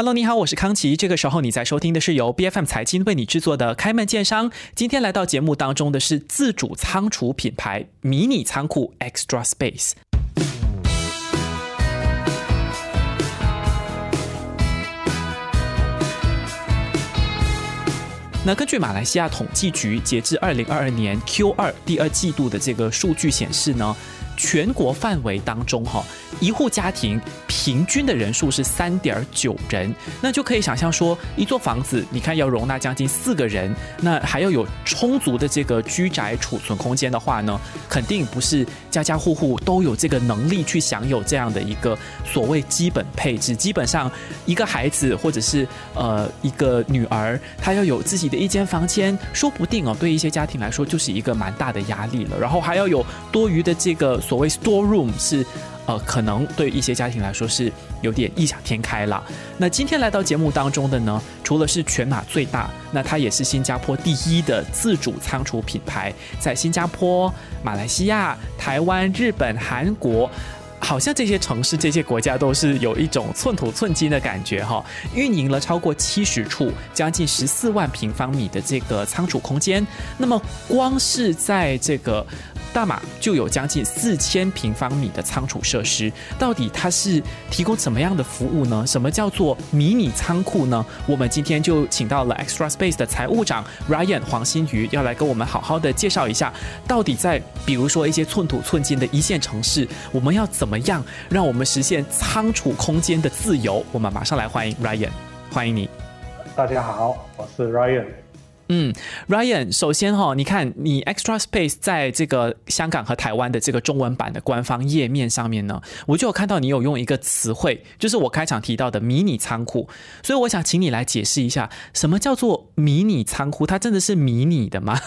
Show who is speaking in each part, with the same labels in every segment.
Speaker 1: Hello，你好，我是康琪。这个时候你在收听的是由 B F M 财经为你制作的《开门见商》。今天来到节目当中的是自主仓储品牌迷你仓库 Extra Space。那根据马来西亚统计局截至二零二二年 Q 二第二季度的这个数据显示呢，全国范围当中哈，一户家庭平均的人数是三点九人，那就可以想象说，一座房子你看要容纳将近四个人，那还要有充足的这个居宅储存空间的话呢，肯定不是家家户户都有这个能力去享有这样的一个所谓基本配置。基本上，一个孩子或者是呃一个女儿，她要有自己的一间房间，说不定哦，对一些家庭来说就是一个蛮大的压力了。然后还要有多余的这个所谓 store room 是。呃，可能对一些家庭来说是有点异想天开了。那今天来到节目当中的呢，除了是全马最大，那它也是新加坡第一的自主仓储品牌，在新加坡、马来西亚、台湾、日本、韩国，好像这些城市、这些国家都是有一种寸土寸金的感觉哈。运营了超过七十处，将近十四万平方米的这个仓储空间。那么，光是在这个大马就有将近四千平方米的仓储设施，到底它是提供什么样的服务呢？什么叫做迷你仓库呢？我们今天就请到了 Extra Space 的财务长 Ryan 黄新瑜，要来跟我们好好的介绍一下，到底在比如说一些寸土寸金的一线城市，我们要怎么样让我们实现仓储空间的自由？我们马上来欢迎 Ryan，欢迎你。
Speaker 2: 大家好，我是 Ryan。
Speaker 1: 嗯，Ryan，首先哈，你看你 Extra Space 在这个香港和台湾的这个中文版的官方页面上面呢，我就有看到你有用一个词汇，就是我开场提到的迷你仓库，所以我想请你来解释一下，什么叫做迷你仓库？它真的是迷你的吗？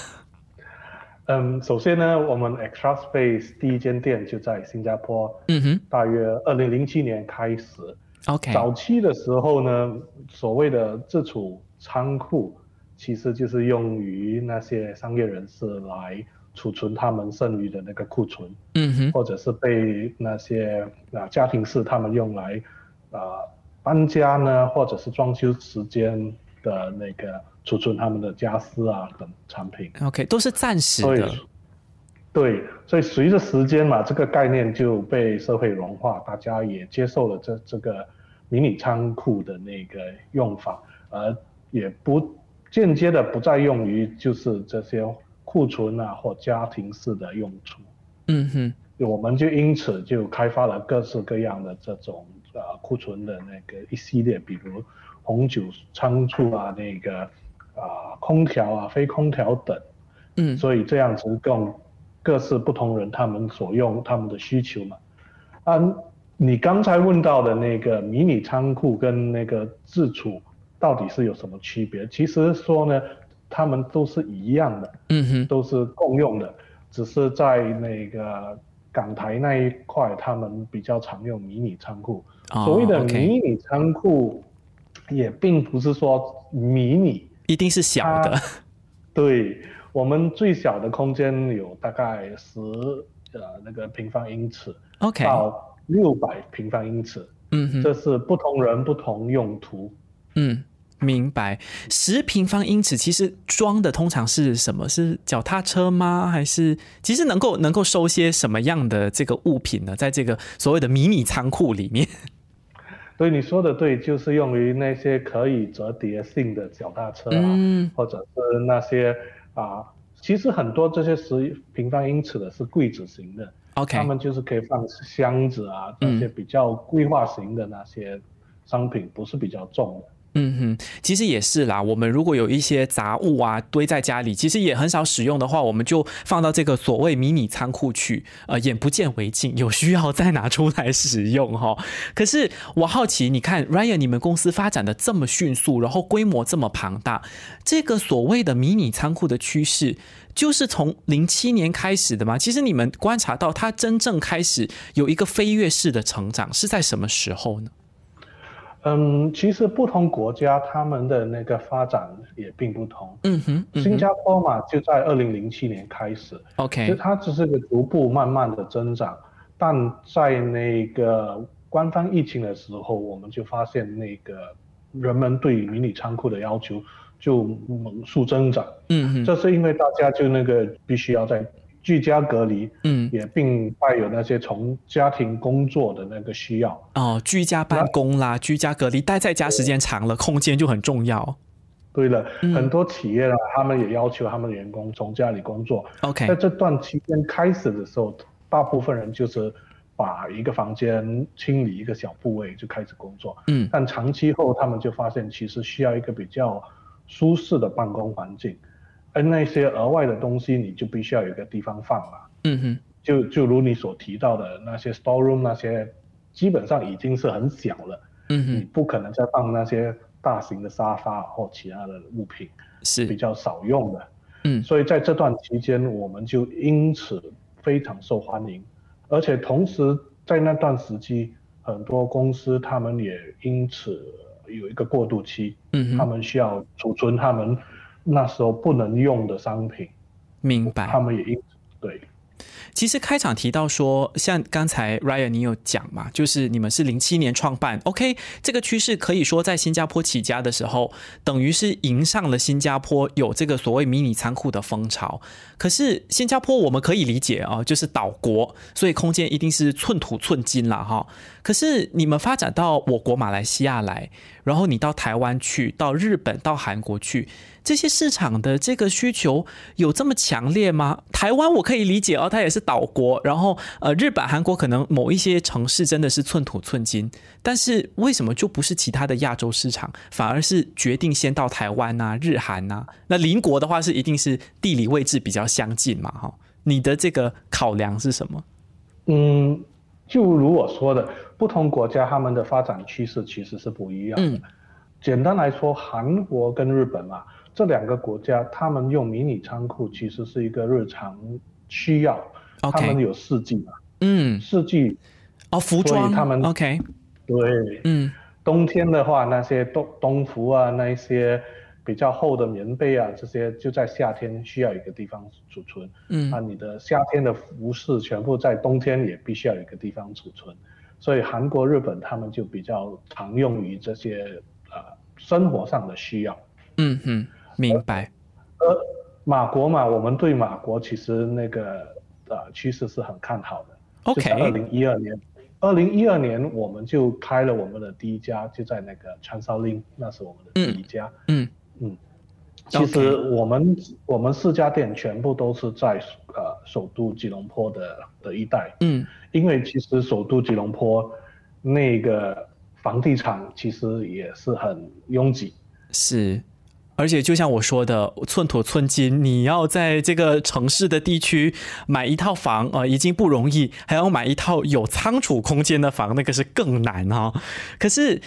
Speaker 2: 嗯，首先呢，我们 Extra Space 第一间店就在新加坡，
Speaker 1: 嗯哼。
Speaker 2: 大约二零零七年开始。
Speaker 1: ，OK，
Speaker 2: 早期的时候呢，所谓的自储仓库，其实就是用于那些商业人士来储存他们剩余的那个库存，
Speaker 1: 嗯哼，
Speaker 2: 或者是被那些啊家庭式他们用来啊搬家呢，或者是装修时间的那个储存他们的家私啊等产品。
Speaker 1: OK，都是暂时的，
Speaker 2: 对，所以随着时间嘛，这个概念就被社会融化，大家也接受了这这个迷你仓库的那个用法，而也不间接的不再用于就是这些库存啊或家庭式的用处。
Speaker 1: 嗯哼，
Speaker 2: 我们就因此就开发了各式各样的这种呃库存的那个一系列，比如红酒仓储啊，那个啊、空调啊、非空调等。
Speaker 1: 嗯
Speaker 2: 所以这样子供各式不同人他们所用他们的需求嘛。啊，你刚才问到的那个迷你仓库跟那个自储到底是有什么区别？其实说呢，他们都是一样的，
Speaker 1: 嗯哼，
Speaker 2: 都是共用的，只是在那个港台那一块，他们比较常用迷你仓库。
Speaker 1: 哦
Speaker 2: 所谓的迷你仓库，也并不是说迷你，
Speaker 1: 一定是小的，
Speaker 2: 对我们最小的空间有大概十呃那个平方英尺
Speaker 1: OK，
Speaker 2: 到六百平方英尺，
Speaker 1: 嗯哼，
Speaker 2: 这是不同人不同用途。
Speaker 1: 嗯，明白。十平方英尺其实装的通常是什么？是脚踏车吗？还是其实能够能够收些什么样的这个物品呢？在这个所谓的迷你仓库里面，
Speaker 2: 对你说的对，就是用于那些可以折叠性的脚踏车啊，
Speaker 1: 嗯
Speaker 2: 或者是那些啊，其实很多这些十平方英尺的是柜子型的
Speaker 1: ，，OK，
Speaker 2: 他们就是可以放箱子啊，
Speaker 1: 嗯
Speaker 2: 这些比较规划型的那些商品，不是比较重的。
Speaker 1: 嗯哼，其实也是啦。我们如果有一些杂物啊堆在家里，其实也很少使用的话，我们就放到这个所谓迷你仓库去，呃，眼不见为净，有需要再拿出来使用哈、可是我好奇，你看 Ryan，你们公司发展的这么迅速，然后规模这么庞大，这个所谓的迷你仓库的趋势。就是从零七年开始的吗？其实你们观察到它真正开始有一个飞跃式的成长是在什么时候呢？
Speaker 2: 嗯，其实不同国家他们的那个发展也并不同。
Speaker 1: 嗯哼，嗯哼
Speaker 2: 新加坡嘛，就在二零零七年开始，其实
Speaker 1: ，OK，
Speaker 2: 它只是个逐步慢慢的增长，但在那个官方疫情的时候，我们就发现那个人们对迷你仓库的要求就猛速增长。
Speaker 1: 嗯哼
Speaker 2: 这是因为大家就那个必须要在居家隔离，
Speaker 1: 嗯，
Speaker 2: 也并带有那些从家庭工作的那个需要。
Speaker 1: 哦，居家办公啦，居家隔离，待在家时间长了，空间就很重要。
Speaker 2: 对了，
Speaker 1: 嗯
Speaker 2: 很多企业呢，他们也要求他们的员工从家里工作。
Speaker 1: OK，
Speaker 2: 在这段期间开始的时候，大部分人就是把一个房间清理一个小部位就开始工作。
Speaker 1: 嗯
Speaker 2: 但长期后，他们就发现其实需要一个比较舒适的办公环境，而那些额外的东西，你就必须要有一个地方放了。
Speaker 1: 嗯哼，
Speaker 2: 就就如你所提到的那些 store room 那些，基本上已经是很小了，你
Speaker 1: 嗯哼，
Speaker 2: 不可能再放那些大型的沙发或其他的物品，是比
Speaker 1: 是，
Speaker 2: 较少用的。
Speaker 1: 嗯
Speaker 2: 所以在这段期间，我们就因此非常受欢迎，而且同时在那段时期，很多公司他们也因此有一个过渡期，
Speaker 1: 嗯哼，
Speaker 2: 他们需要储存他们那时候不能用的商品，
Speaker 1: 明白。
Speaker 2: 他们也因此对。
Speaker 1: 其实开场提到说，像刚才 Ryan 你有讲嘛，就是你们是零七年创办，OK，这个趋势可以说在新加坡起家的时候，等于是迎上了新加坡有这个所谓迷你仓库的风潮。可是新加坡我们可以理解啊，就是岛国，所以空间一定是寸土寸金了哈。可是你们发展到我国马来西亚来，然后你到台湾去，到日本、到韩国去，这些市场的这个需求有这么强烈吗？台湾我可以理解哦，它也是岛国，然后呃，日本、韩国可能某一些城市真的是寸土寸金，但是为什么就不是其他的亚洲市场，反而是决定先到台湾呐、日韩呐、那邻国的话是一定是地理位置比较相近嘛，哈。你的这个考量是什么？
Speaker 2: 嗯，就如我说的，不同国家他们的发展趋势其实是不一样的。
Speaker 1: 嗯。
Speaker 2: 简单来说，韩国跟日本嘛，这两个国家，他们用迷你仓库其实是一个日常需要。他们有四季嘛，
Speaker 1: 嗯，
Speaker 2: 四季
Speaker 1: 哦，服装，
Speaker 2: 所以他们
Speaker 1: OK，
Speaker 2: 对，
Speaker 1: 嗯。
Speaker 2: 冬天的话，那些冬冬服啊，那一些比较厚的棉被啊，这些就在夏天需要一个地方储存。
Speaker 1: 嗯
Speaker 2: 啊，你的夏天的服饰全部在冬天也必须要有一个地方储存，所以韩国、日本他们就比较常用于这些呃生活上的需要。
Speaker 1: 嗯嗯，明白，
Speaker 2: 呃马国嘛，我们对马国其实那个呃趋势是很看好的。
Speaker 1: OK
Speaker 2: 二零一二年，二零一二年我们就开了我们的第一家，就在那个川烧令，那是我们的第一家。
Speaker 1: 嗯
Speaker 2: 嗯，其实我们我们四家店全部都是在呃首都吉隆坡的的一带，
Speaker 1: 嗯。
Speaker 2: 因为其实首都吉隆坡那个房地产其实也是很拥挤。
Speaker 1: 是。而且就像我说的，寸土寸金，你要在这个城市的地区买一套房啊、呃，已经不容易，还要买一套有仓储空间的房，那个是更难哈、可是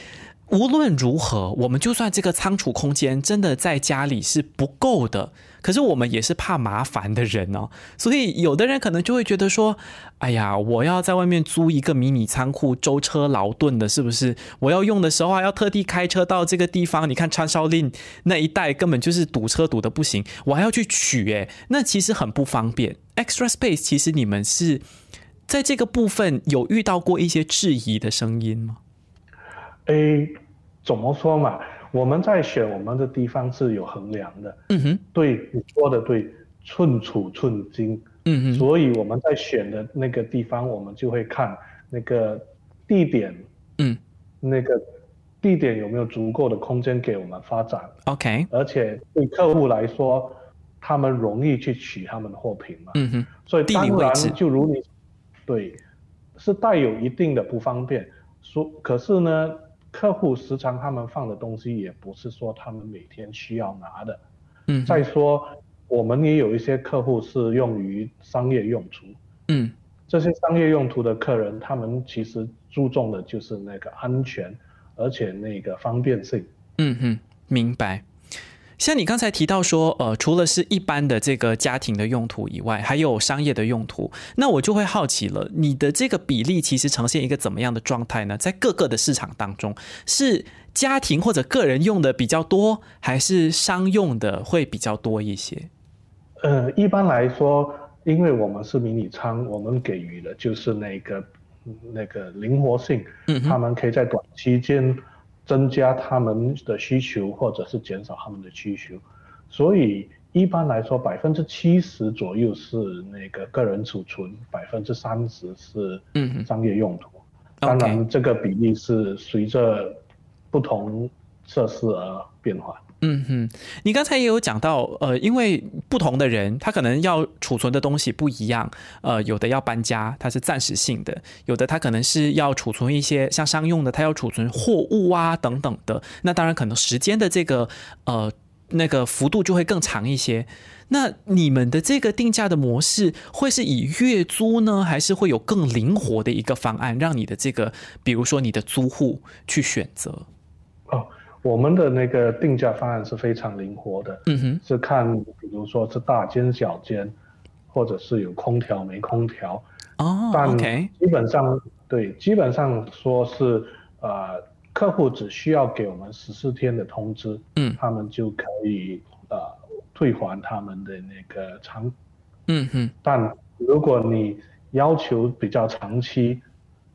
Speaker 1: 无论如何，我们就算这个仓储空间真的在家里是不够的，可是我们也是怕麻烦的人哦，所以有的人可能就会觉得说，哎呀，我要在外面租一个迷你仓库，舟车劳顿的，是不是？我要用的时候还要特地开车到这个地方，你看川烧令那一带根本就是堵车堵的不行，我还要去取，诶，那其实很不方便。Extra Space，其实你们是在这个部分有遇到过一些质疑的声音吗？
Speaker 2: 诶，怎么说嘛？我们在选我们的地方是有衡量的。
Speaker 1: 嗯哼，
Speaker 2: 对，你说的对，寸土寸金。
Speaker 1: 嗯哼，
Speaker 2: 所以我们在选的那个地方，我们就会看那个地点，
Speaker 1: 嗯
Speaker 2: 那个地点有没有足够的空间给我们发展
Speaker 1: ，，OK，
Speaker 2: 而且对客户来说，他们容易去取他们的货品嘛。
Speaker 1: 嗯哼，
Speaker 2: 所以当然就如你对，是带有一定的不方便。说可是呢，客户时常他们放的东西也不是说他们每天需要拿的。
Speaker 1: 嗯，
Speaker 2: 再说，我们也有一些客户是用于商业用途，
Speaker 1: 嗯
Speaker 2: 这些商业用途的客人，他们其实注重的就是那个安全，而且那个方便性。
Speaker 1: 嗯哼，明白。像你刚才提到说，呃，除了是一般的这个家庭的用途以外，还有商业的用途，那我就会好奇了，你的这个比例其实呈现一个怎么样的状态呢？在各个的市场当中，是家庭或者个人用的比较多，还是商用的会比较多一些？
Speaker 2: 呃，一般来说，因为我们是迷你仓，我们给予的就是那个那个灵活性，
Speaker 1: 嗯
Speaker 2: 他们可以在短期间增加他们的需求，或者是减少他们的需求。所以一般来说，百分之七十左右是那个个人储存，百分之三十是
Speaker 1: 嗯
Speaker 2: 商业用途。当然，这个比例是随着不同设施而变化。
Speaker 1: 嗯哼，你刚才也有讲到，呃，因为不同的人，他可能要储存的东西不一样，呃，有的要搬家，它是暂时性的；有的他可能是要储存一些像商用的，他要储存货物啊等等的。那当然，可能时间的这个呃那个幅度就会更长一些。那你们的这个定价的模式会是以月租呢，还是会有更灵活的一个方案，让你的这个，比如说你的租户去选择？
Speaker 2: 哦，我们的那个定价方案是非常灵活的，
Speaker 1: 嗯哼，
Speaker 2: 是看比如说是大间小间，或者是有空调没空调，
Speaker 1: 哦
Speaker 2: 但基本上对，基本上说是呃，客户只需要给我们十四天的通知，
Speaker 1: 嗯。
Speaker 2: 他们就可以呃退还他们的那个长，
Speaker 1: 嗯哼。
Speaker 2: 但如果你要求比较长期，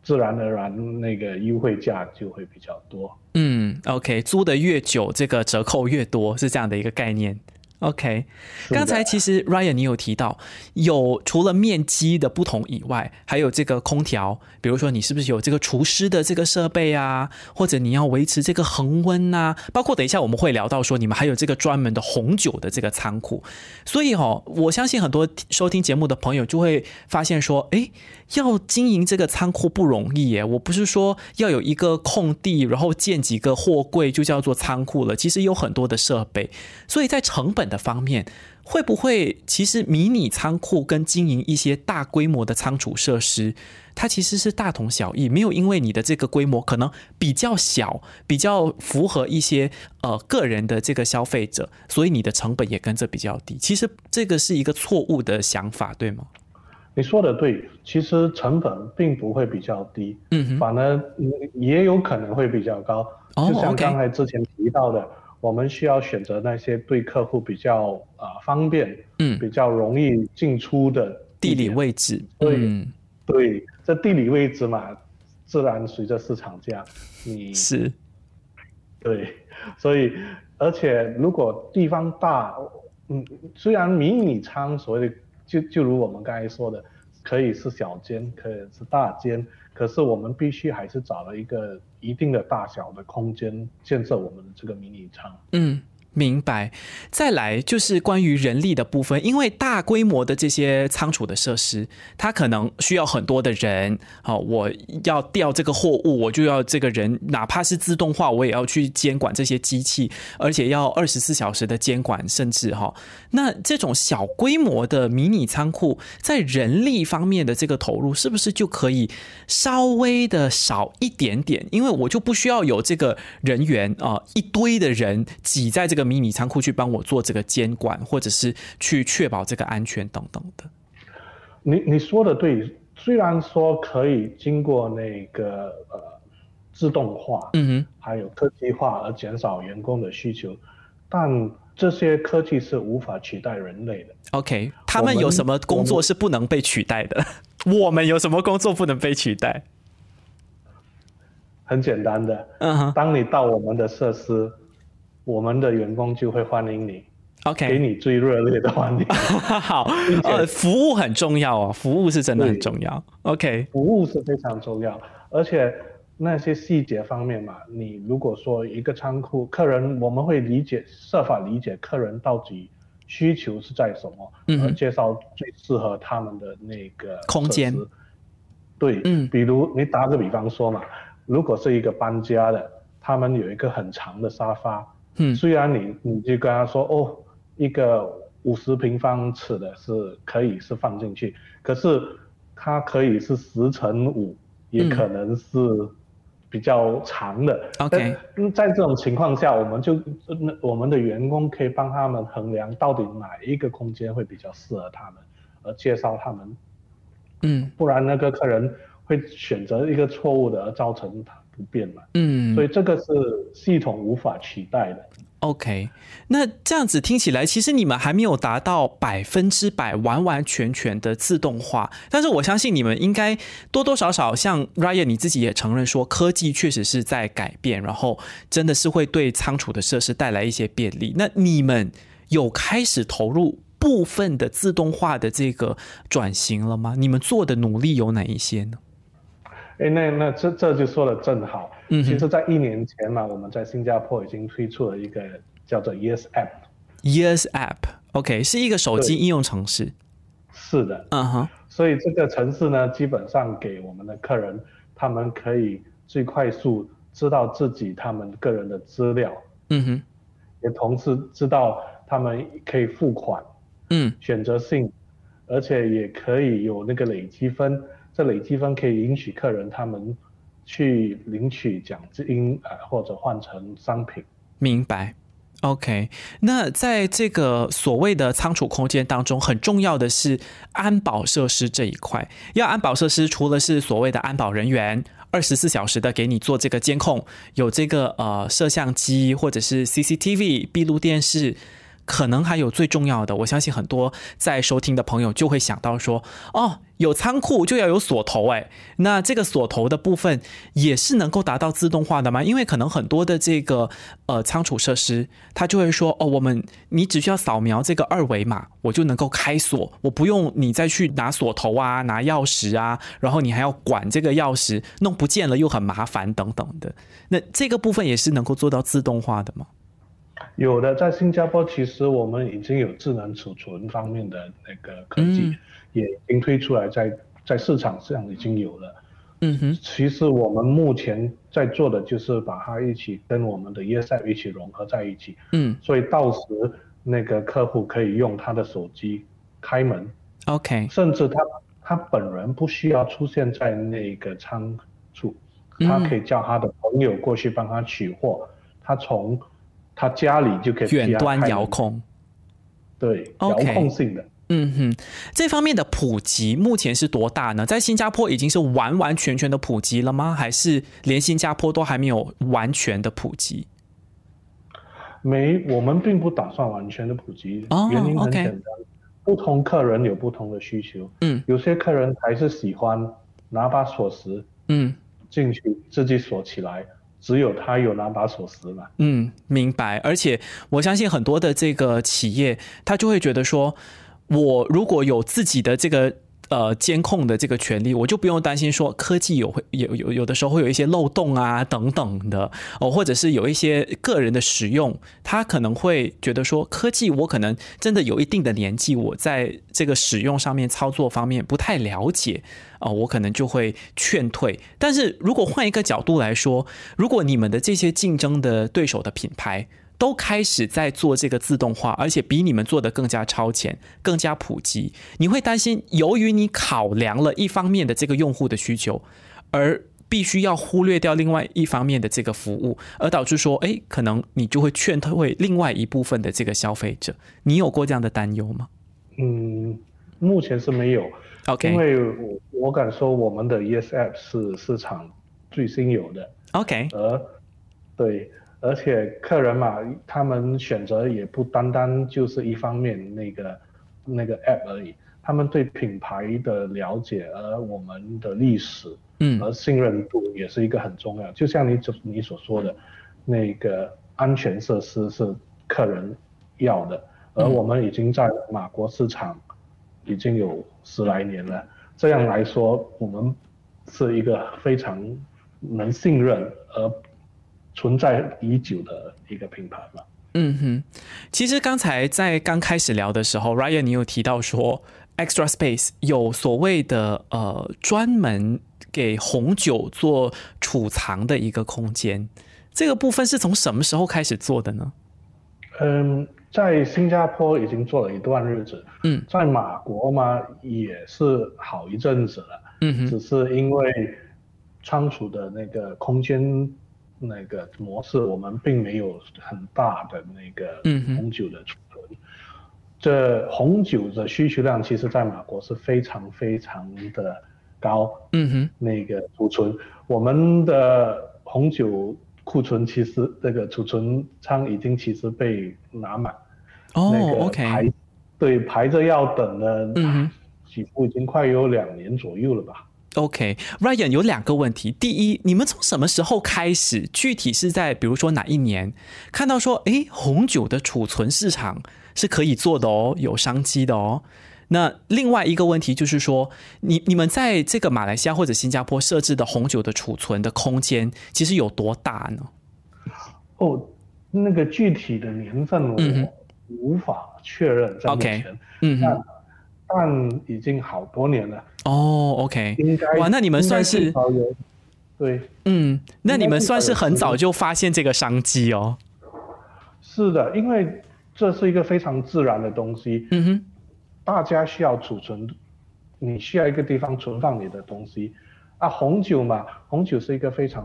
Speaker 2: 自然而然那个优惠价就会比较多。
Speaker 1: 嗯，OK，租的越久，这个折扣越多，是这样的一个概念。OK，刚才其实 Ryan 你有提到，有除了面积的不同以外，还有这个空调，比如说你是不是有这个除湿的这个设备啊，或者你要维持这个恒温呐、包括等一下我们会聊到说，你们还有这个专门的红酒的这个仓库，所以哦，我相信很多收听节目的朋友就会发现说，诶，要经营这个仓库不容易耶。我不是说要有一个空地，然后建几个货柜就叫做仓库了，其实有很多的设备，所以在成本的方面。会不会其实迷你仓库跟经营一些大规模的仓储设施，它其实是大同小异，没有因为你的这个规模可能比较小，比较符合一些呃个人的这个消费者，所以你的成本也跟着比较低。其实这个是一个错误的想法，对吗？
Speaker 2: 你说的对，其实成本并不会比较低，
Speaker 1: 嗯，
Speaker 2: 反而嗯也有可能会比较高。
Speaker 1: 哦
Speaker 2: 就像刚才之前提到的，我们需要选择那些对客户比较呃方便、
Speaker 1: 嗯，
Speaker 2: 比较容易进出的
Speaker 1: 地理位置，
Speaker 2: 对
Speaker 1: 嗯，
Speaker 2: 对，这地理位置嘛，自然随着市场价，你
Speaker 1: 是，
Speaker 2: 对，所以而且如果地方大，嗯，虽然迷你仓所谓的就就如我们刚才说的，可以是小间，可以是大间，可是我们必须还是找了一个一定的大小的空间建设我们的这个迷你仓。
Speaker 1: 嗯。明白，再来就是关于人力的部分，因为大规模的这些仓储的设施，它可能需要很多的人。好、我要调这个货物，我就要这个人，哪怕是自动化，我也要去监管这些机器，而且要二十四小时的监管，甚至哈、那这种小规模的迷你仓库，在人力方面的这个投入，是不是就可以稍微的少一点点？因为我就不需要有这个人员啊、一堆的人挤在这个迷你仓库去帮我做这个监管，或者是去确保这个安全等等的。
Speaker 2: 你你说的对，虽然说可以经过那个呃自动化，
Speaker 1: 嗯哼
Speaker 2: 还有科技化而减少员工的需求，但这些科技是无法取代人类的。
Speaker 1: ，OK，他们有什么工作是不能被取代的？我们有什么工作不能被取代？
Speaker 2: 很简单的，
Speaker 1: 嗯哼
Speaker 2: 当你到我们的设施，我们的员工就会欢迎你，给
Speaker 1: ，OK，给
Speaker 2: 你最热烈的欢迎。
Speaker 1: 好，呃，服务很重要哦，服务是真的很重要。OK，
Speaker 2: 服务是非常重要，而且那些细节方面嘛，你如果说一个仓库客人，我们会理解设法理解客人到底需求是在什么，
Speaker 1: 嗯
Speaker 2: 而介绍最适合他们的那个
Speaker 1: 空间。
Speaker 2: 对，
Speaker 1: 嗯
Speaker 2: 比如你打个比方说嘛，如果是一个搬家的，他们有一个很长的沙发，
Speaker 1: 嗯。
Speaker 2: 虽然你你就跟他说哦，一个五十平方尺的是可以是放进去，可是它可以是十乘五，也
Speaker 1: 嗯
Speaker 2: 可能是比较长的。
Speaker 1: OK
Speaker 2: 但在这种情况下，我们就那我们的员工可以帮他们衡量到底哪一个空间会比较适合他们，而介绍他们，
Speaker 1: 嗯。
Speaker 2: 不然那个客人会选择一个错误的，而造成他不变嘛。
Speaker 1: 嗯，
Speaker 2: 所以这个是系统无法取代的。
Speaker 1: OK，那这样子听起来，其实你们还没有达到百分之百完完全全的自动化，但是我相信你们应该多多少少，像 Ryan 你自己也承认说，科技确实是在改变，然后真的是会对仓储的设施带来一些便利。那你们有开始投入部分的自动化的这个转型了吗？你们做的努力有哪一些呢？
Speaker 2: 哎，那那这这就说的正好。嗯，其实，在一年前嘛，我们在新加坡已经推出了一个叫做 Yes App。
Speaker 1: Yes App，OK，是一个手机应用程式。
Speaker 2: 是的，嗯哼。所以这个城市呢，基本上给我们的客人，他们可以最快速知道自己他们个人的资料。嗯哼。也同时知道他们可以付款。嗯。选择性，而且也可以有那个累积分。这累积分可以允许客人他们去领取奖金，呃，或者换成商品。
Speaker 1: 明白，OK。那在这个所谓的仓储空间当中，很重要的是安保设施这一块。要安保设施，除了是所谓的安保人员，二十四小时的给你做这个监控，有这个呃摄像机或者是 CCTV 闭路电视。可能还有最重要的，我相信很多在收听的朋友就会想到说，哦，有仓库就要有锁头，哎，那这个锁头的部分也是能够达到自动化的吗？因为可能很多的这个呃仓储设施，它就会说，哦，我们你只需要扫描这个二维码，我就能够开锁，我不用你再去拿锁头啊，拿钥匙啊，然后你还要管这个钥匙弄不见了又很麻烦等等的，那这个部分也是能够做到自动化的吗？
Speaker 2: 有的，在新加坡，其实我们已经有智能储存方面的那个科技，也已经推出来，在在市场上已经有了。嗯哼，其实我们目前在做的就是把它一起跟我们的 e s 一起融合在一起。嗯，所以到时那个客户可以用他的手机开门
Speaker 1: ，OK，
Speaker 2: 甚至他他本人不需要出现在那个仓储，他可以叫他的朋友过去帮他取货，他从。他家里就可以
Speaker 1: 远端遥控，
Speaker 2: 对，遥控性的。
Speaker 1: 嗯哼，这方面的普及目前是多大呢？在新加坡已经是完完全全的普及了吗？还是连新加坡都还没有完全的普及？
Speaker 2: 没，我们并不打算完全的普及。哦原因很简单，不同客人有不同的需求。嗯，有些客人还是喜欢拿把锁匙，嗯，进去自己锁起来。只有他有拿把锁匙嘛？
Speaker 1: 嗯，明白。而且我相信很多的这个企业，他就会觉得说，我如果有自己的这个。呃，监控的这个权利，我就不用担心说科技有会有有有的时候会有一些漏洞啊等等的哦，或者是有一些个人的使用，他可能会觉得说科技我可能真的有一定的年纪，我在这个使用上面操作方面不太了解啊，我可能就会劝退。但是如果换一个角度来说，如果你们的这些竞争的对手的品牌，都开始在做这个自动化，而且比你们做的更加超前、更加普及。你会担心，由于你考量了一方面的这个用户的需求，而必须要忽略掉另外一方面的这个服务，而导致说，哎，可能你就会劝退另外一部分的这个消费者。你有过这样的担忧吗？
Speaker 2: 嗯，目前是没有。
Speaker 1: OK，
Speaker 2: 因为我我敢说，我们的 ESF 是市场最新有的。
Speaker 1: OK，
Speaker 2: 而对。而且客人嘛，他们选择也不单单就是一方面那个那个 app 而已，他们对品牌的了解，而我们的历史，嗯，而信任度也是一个很重要。就像你所你所说的，那个安全设施是客人要的，而我们已经在马国市场已经有十来年了，这样来说，我们是一个非常能信任而。存在已久的一个品牌嘛。
Speaker 1: 嗯哼，其实刚才在刚开始聊的时候，Ryan 你有提到说，Extra Space 有所谓的呃专门给红酒做储藏的一个空间，这个部分是从什么时候开始做的呢？
Speaker 2: 嗯，在新加坡已经做了一段日子，嗯，在马国嘛也是好一阵子了，嗯哼，只是因为仓储的那个空间。那个模式，我们并没有很大的那个红酒的储存。这红酒的需求量，其实在马国是非常非常的高。嗯哼，那个储存，我们的红酒库存其实那个储存仓已经其实被拿满，
Speaker 1: 哦
Speaker 2: 那个
Speaker 1: ，OK，
Speaker 2: 排对排着要等的，
Speaker 1: 嗯哼
Speaker 2: 几乎已经快有两年左右了吧。
Speaker 1: OK，Ryan 有两个问题。第一，你们从什么时候开始？具体是在比如说哪一年看到说，诶，红酒的储存市场是可以做的哦，有商机的哦。那另外一个问题就是说，你你们在这个马来西亚或者新加坡设置的红酒的储存的空间，其实有多大呢？
Speaker 2: 哦，那个具体的年份
Speaker 1: 嗯
Speaker 2: 我无法确认，在目
Speaker 1: OK
Speaker 2: 前，
Speaker 1: 嗯哼，
Speaker 2: 但但已经好多年了，
Speaker 1: 哦，OK，
Speaker 2: 应该
Speaker 1: 哇，那你们算是
Speaker 2: 对，
Speaker 1: 嗯，那你们算是很早就发现这个商机哦。
Speaker 2: 是的，因为这是一个非常自然的东西，
Speaker 1: 嗯哼，
Speaker 2: 大家需要储存，你需要一个地方存放你的东西。啊，红酒嘛，红酒是一个非常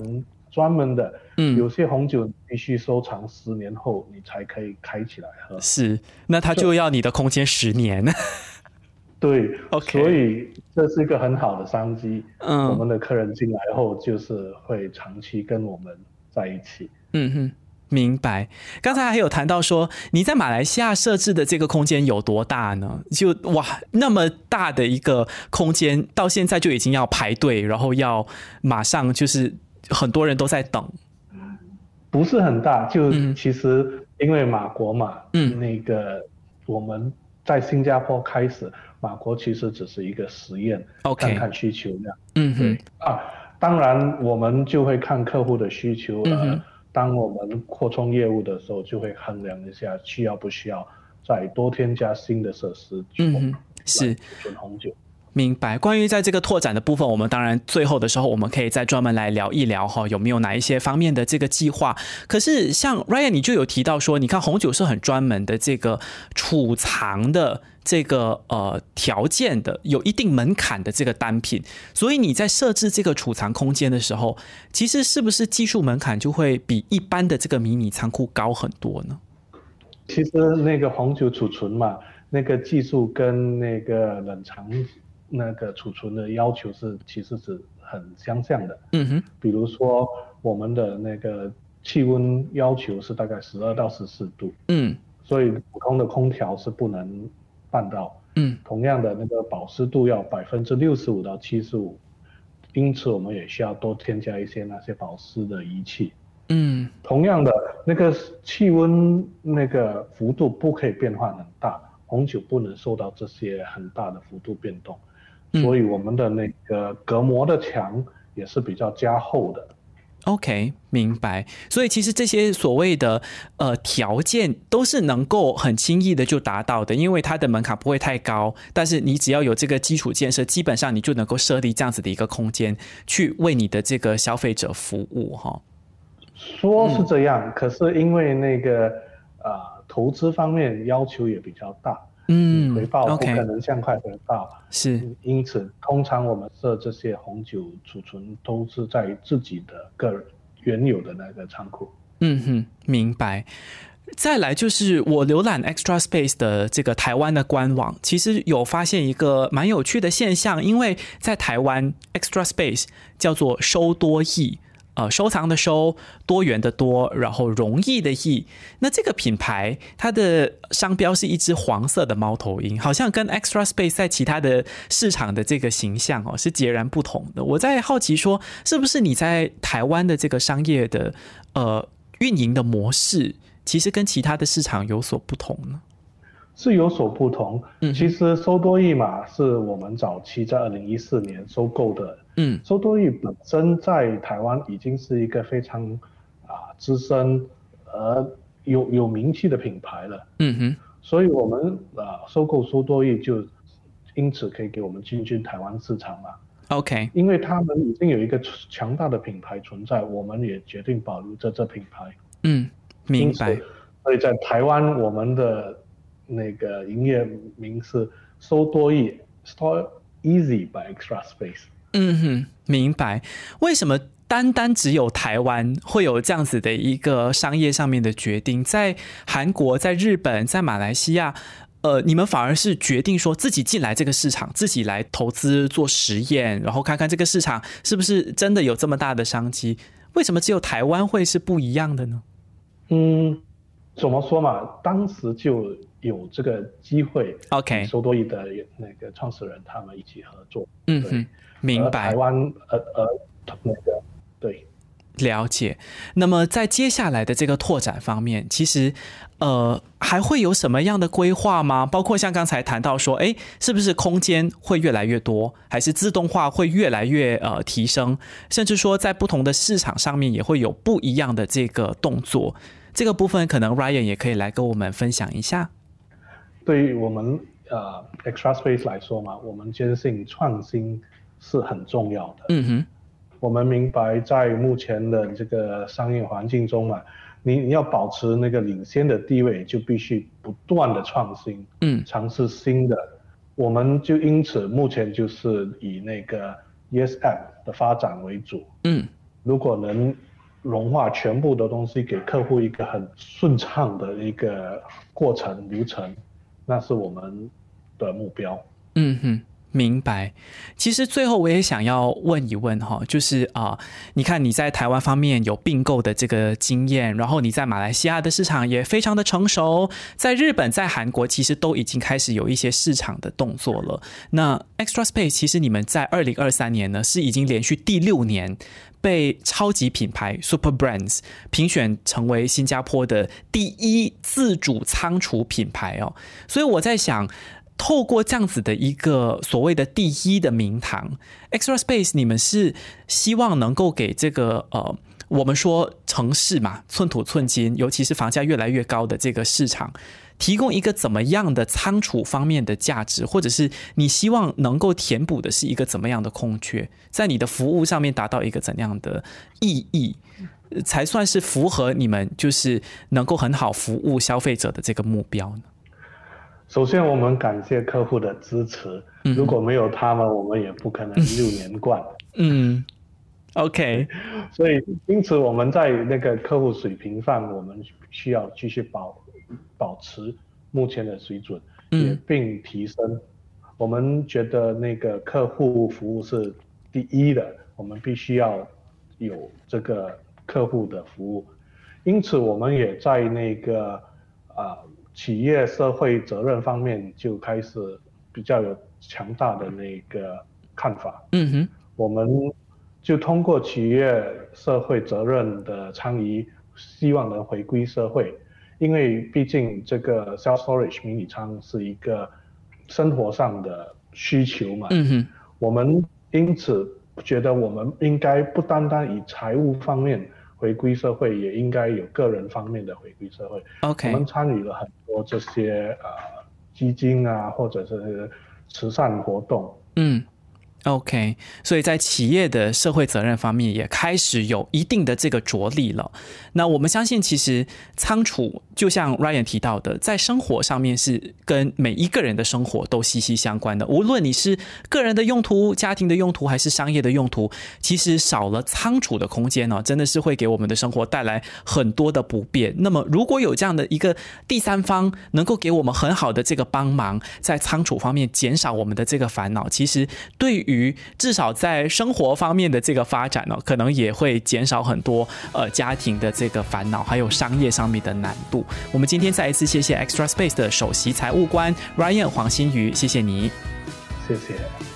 Speaker 2: 专门的，
Speaker 1: 嗯
Speaker 2: 有些红酒必须收藏十年后你才可以开起来喝。
Speaker 1: 是，那它就要你的空间十年。
Speaker 2: 对
Speaker 1: OK
Speaker 2: 所以这是一个很好的商机。
Speaker 1: 嗯
Speaker 2: 我们的客人进来后，就是会长期跟我们在一起。
Speaker 1: 嗯哼，明白。刚才还有谈到说，你在马来西亚设置的这个空间有多大呢？就哇，那么大的一个空间，到现在就已经要排队，然后要马上就是很多人都在等。
Speaker 2: 不是很大，就
Speaker 1: 嗯
Speaker 2: 其实因为马国嘛，
Speaker 1: 嗯
Speaker 2: 那个我们在新加坡开始，马国其实只是一个实验
Speaker 1: OK
Speaker 2: 看看需求量。
Speaker 1: 嗯哼，
Speaker 2: 啊，当然我们就会看客户的需求，
Speaker 1: 嗯
Speaker 2: 当我们扩充业务的时候，就会衡量一下需要不需要再多添加新的设施，
Speaker 1: 嗯哼，是。
Speaker 2: 红酒。
Speaker 1: 明白。关于在这个拓展的部分，我们当然最后的时候，我们可以再专门来聊一聊哈，有没有哪一些方面的这个计划？可是像 Ryan，你就有提到说，你看红酒是很专门的这个储藏的这个呃条件的，有一定门槛的这个单品，所以你在设置这个储藏空间的时候，其实是不是技术门槛就会比一般的这个迷你仓库高很多呢？
Speaker 2: 其实那个红酒储存嘛，那个技术跟那个冷藏那个储存的要求是其实是很相像的。
Speaker 1: 嗯哼，
Speaker 2: 比如说我们的那个气温要求是大概十二到十四度，
Speaker 1: 嗯
Speaker 2: 所以普通的空调是不能办到。
Speaker 1: 嗯
Speaker 2: 同样的那个保湿度要百分之六十五到七十五，因此我们也需要多添加一些那些保湿的仪器。
Speaker 1: 嗯
Speaker 2: 同样的，那个气温那个幅度不可以变化很大，红酒不能受到这些很大的幅度变动，
Speaker 1: 嗯
Speaker 2: 所以我们的那个隔膜的墙也是比较加厚的。
Speaker 1: OK，明白。所以其实这些所谓的呃条件都是能够很轻易的就达到的，因为它的门槛不会太高。但是你只要有这个基础建设，基本上你就能够设立这样子的一个空间，去为你的这个消费者服务哈。
Speaker 2: 说是这样，可是因为那个呃投资方面要求也比较大，
Speaker 1: 嗯
Speaker 2: 回报不可能像快回报。
Speaker 1: 是
Speaker 2: 因此，通常我们设这些红酒储存都是在自己的个人原有的那个仓库。
Speaker 1: 嗯哼，明白。再来就是我浏览 Extra Space 的这个台湾的官网，其实有发现一个蛮有趣的现象，因为在台湾 Extra Space 叫做收多益。呃，收藏的收，多元的多，然后容易的易。那这个品牌它的商标是一只黄色的猫头鹰，好像跟 Extra Space 在其他的市场的这个形象哦是截然不同的。我在好奇说，是不是你在台湾的这个商业的呃运营的模式，其实跟其他的市场有所不同呢？
Speaker 2: 是有所不同。
Speaker 1: 嗯
Speaker 2: 其实收多益码是我们早期在二零一四年收购的。
Speaker 1: 嗯
Speaker 2: 收多益本身在台湾已经是一个非常啊资深而有有名气的品牌了，
Speaker 1: 嗯哼
Speaker 2: 所以我们啊收购收多益就因此可以给我们进军台湾市场了。
Speaker 1: ，OK，
Speaker 2: 因为他们已经有一个强大的品牌存在，我们也决定保留这这品牌。
Speaker 1: 嗯，明白。
Speaker 2: 所以在台湾，我们的那个营业名是收多益 （Store Easy by Extra Space）。
Speaker 1: 嗯哼，明白。为什么单单只有台湾会有这样子的一个商业上面的决定？在韩国、在日本、在马来西亚，呃，你们反而是决定说自己进来这个市场，自己来投资做实验，然后看看这个市场是不是真的有这么大的商机。为什么只有台湾会是不一样的呢？
Speaker 2: 嗯，怎么说嘛？当时就有这个机会
Speaker 1: ，OK，
Speaker 2: 收多益的那个创始人他们一起合作。
Speaker 1: 嗯哼，明白。
Speaker 2: 台湾呃呃那个对。
Speaker 1: 了解，那么在接下来的这个拓展方面，其实，呃，还会有什么样的规划吗？包括像刚才谈到说，哎，是不是空间会越来越多，还是自动化会越来越呃提升，甚至说在不同的市场上面也会有不一样的这个动作？这个部分可能 Ryan 也可以来跟我们分享一下。
Speaker 2: 对于我们呃 Extra Space 来说嘛，我们坚信创新是很重要的。
Speaker 1: 嗯哼。
Speaker 2: 我们明白，在目前的这个商业环境中嘛，你你要保持那个领先的地位，就必须不断的创新，
Speaker 1: 嗯，
Speaker 2: 尝试新的。我们就因此目前就是以那个 Yes App 的发展为主，
Speaker 1: 嗯，
Speaker 2: 如果能融化全部的东西，给客户一个很顺畅的一个过程流程，那是我们的目标。
Speaker 1: 嗯哼。明白，其实最后我也想要问一问哈，就是啊，你看你在台湾方面有并购的这个经验，然后你在马来西亚的市场也非常的成熟，在日本、在韩国其实都已经开始有一些市场的动作了。那 Extra Space 其实你们在二零二三年呢是已经连续第六年被超级品牌 Super Brands 评选成为新加坡的第一自主仓储品牌哦，所以我在想。透过这样子的一个所谓的第一的名堂，Extra Space，你们是希望能够给这个呃，我们说城市嘛，寸土寸金，尤其是房价越来越高的这个市场，提供一个怎么样的仓储方面的价值，或者是你希望能够填补的是一个怎么样的空缺，在你的服务上面达到一个怎样的意义，才算是符合你们就是能够很好服务消费者的这个目标呢？
Speaker 2: 首先，我们感谢客户的支持。如果没有他们，我们也不可能六年冠。
Speaker 1: 嗯，OK。
Speaker 2: 所以，因此我们在那个客户水平上，我们需要继续保保持目前的水准，也并提升。我们觉得那个客户服务是第一的，我们必须要有这个客户的服务。因此，我们也在那个啊。企业社会责任方面就开始比较有强大的那个看法。
Speaker 1: 嗯哼，
Speaker 2: 我们就通过企业社会责任的参与，希望能回归社会，因为毕竟这个 self storage 迷你仓是一个生活上的需求嘛。
Speaker 1: 嗯哼，
Speaker 2: 我们因此觉得我们应该不单单以财务方面。回归社会也应该有个人方面的回归社会。
Speaker 1: OK，
Speaker 2: 我们参与了很多这些呃基金啊，或者是慈善活动。
Speaker 1: 嗯。OK，所以在企业的社会责任方面也开始有一定的这个着力了。那我们相信，其实仓储就像 Ryan 提到的，在生活上面是跟每一个人的生活都息息相关的。无论你是个人的用途、家庭的用途，还是商业的用途，其实少了仓储的空间呢，真的是会给我们的生活带来很多的不便。那么，如果有这样的一个第三方能够给我们很好的这个帮忙，在仓储方面减少我们的这个烦恼，其实对于于至少在生活方面的这个发展呢，可能也会减少很多呃家庭的这个烦恼，还有商业上面的难度。我们今天再一次谢谢 Extra Space 的首席财务官 Ryan 黄新宇，谢谢你，
Speaker 2: 谢谢。